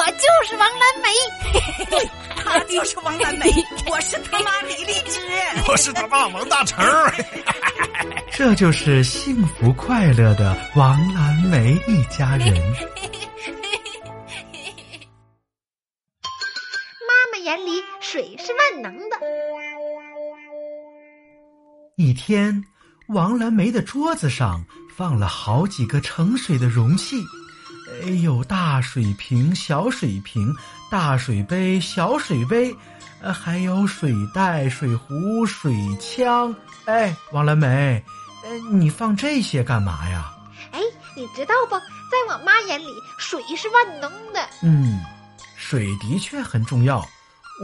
我就是王蓝梅。对，他就是王蓝梅，我是他妈李荔枝，我是他爸王大成。这就是幸福快乐的王蓝梅一家人。妈妈眼里水是万能的。一天，王蓝梅的桌子上放了好几个盛水的容器，有大水瓶、小水瓶、大水杯、小水杯，呃，还有水袋、水壶、水枪。哎，王蓝莓，呃，你放这些干嘛呀？哎，你知道不？在我妈眼里，水是万能的。嗯，水的确很重要。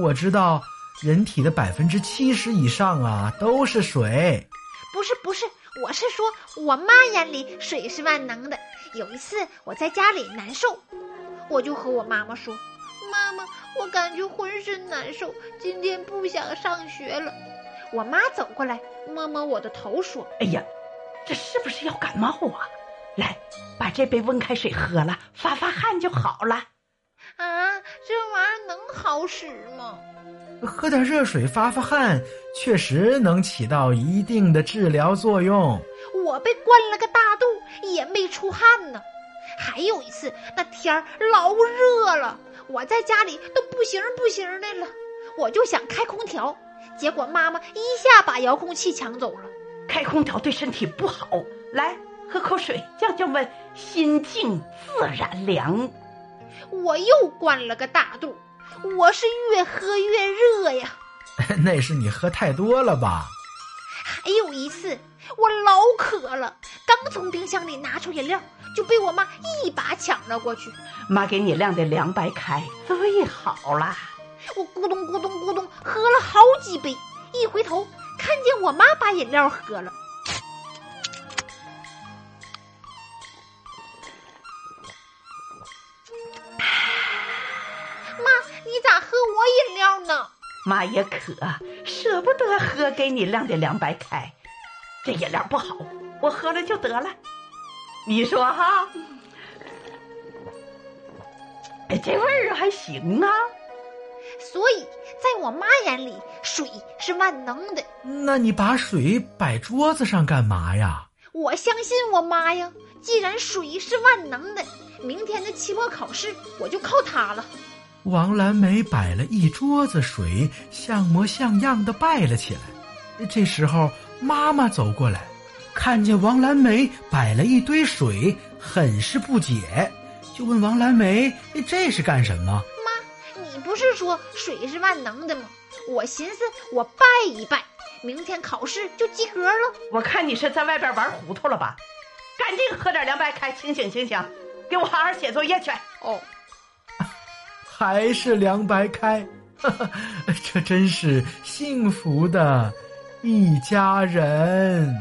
我知道。人体的百分之七十以上啊都是水，不是不是，我是说我妈眼里水是万能的。有一次我在家里难受，我就和我妈妈说：“妈妈，我感觉浑身难受，今天不想上学了。”我妈走过来摸摸我的头说：“哎呀，这是不是要感冒啊？来，把这杯温开水喝了，发发汗就好了。”啊，这玩意儿能好使吗？喝点热水发发汗，确实能起到一定的治疗作用。我被灌了个大肚，也没出汗呢。还有一次，那天儿老热了，我在家里都不行不行的了，我就想开空调，结果妈妈一下把遥控器抢走了。开空调对身体不好，来喝口水降降温，心静自然凉。我又灌了个大肚。我是越喝越热呀，那是你喝太多了吧？还有一次，我老渴了，刚从冰箱里拿出饮料，就被我妈一把抢了过去。妈给你晾的凉白开最好了，我咕咚咕咚咕咚喝了好几杯，一回头看见我妈把饮料喝了。妈也渴，舍不得喝给你晾的凉白开，这饮料不好，我喝了就得了。你说哈？哎，这味儿还行啊。所以在我妈眼里，水是万能的。那你把水摆桌子上干嘛呀？我相信我妈呀。既然水是万能的，明天的期末考试我就靠它了。王蓝梅摆了一桌子水，像模像样的拜了起来。这时候，妈妈走过来，看见王蓝梅摆了一堆水，很是不解，就问王蓝梅：“这是干什么？”妈，你不是说水是万能的吗？我寻思我拜一拜，明天考试就及格了。我看你是在外边玩糊涂了吧？赶紧喝点凉白开，清醒清醒，给我好好写作业去。哦。还是凉白开，这真是幸福的一家人。